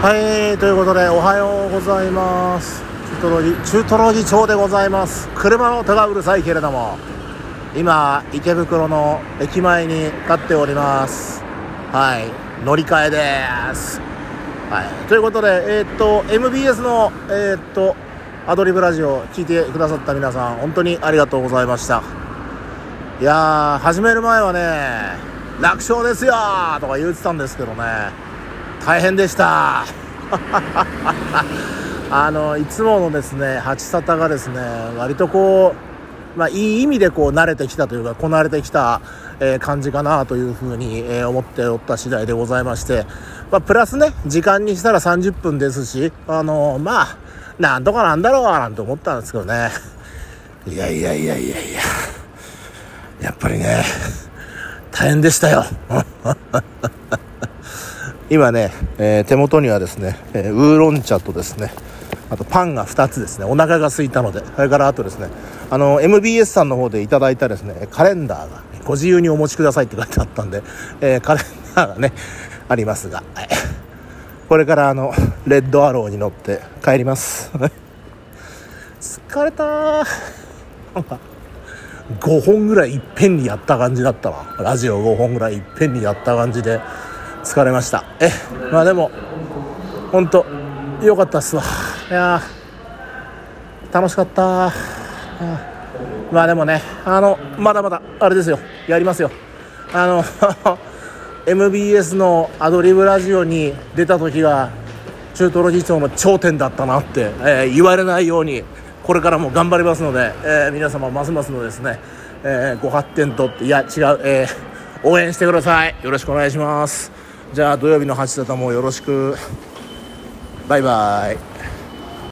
はいということでおはようございます。中トロジ中トロジ町でございます。車の音がうるさいけれども今池袋の駅前に立っております。はい乗り換えです。はいということでえー、っと MBS のえー、っとアドリブラジオ聞いてくださった皆さん本当にありがとうございました。いやー始める前はね楽勝ですよとか言ってたんですけどね。大変でした。あのいつものですね八沙がですね割とこう、まあ、いい意味でこう慣れてきたというかこなれてきた、えー、感じかなというふうに、えー、思っておった次第でございまして、まあ、プラスね時間にしたら30分ですしあのまあなんとかなんだろうなんて思ったんですけどね。いやいやいやいやいややっぱりね大変でしたよ。今ね、えー、手元にはですね、えー、ウーロン茶とですねあとパンが2つですねお腹が空いたのでそれからあとですねあの MBS さんの方でいただいたですねカレンダーがご自由にお持ちくださいって書いてあったんで、えー、カレンダーがねありますが、はい、これからあのレッドアローに乗って帰ります。疲れた5本ぐらいいっぺんにやった感じだったわ。ラジオ5本ぐらいいっぺんにやった感じで。疲れました。えまあでも本当良かったっすわ。いや楽しかったまあでもねあのまだまだあれですよ。やりますよ。あの MBS のアドリブラジオに出た時が中トロ議長の頂点だったなって、えー、言われないようにこれからも頑張りますので、えー、皆様ますますのですね、えー、ご発展といや違う、え応援してください。よろしくお願いします。じゃあ土曜日の8だともよろしく。バイバイ。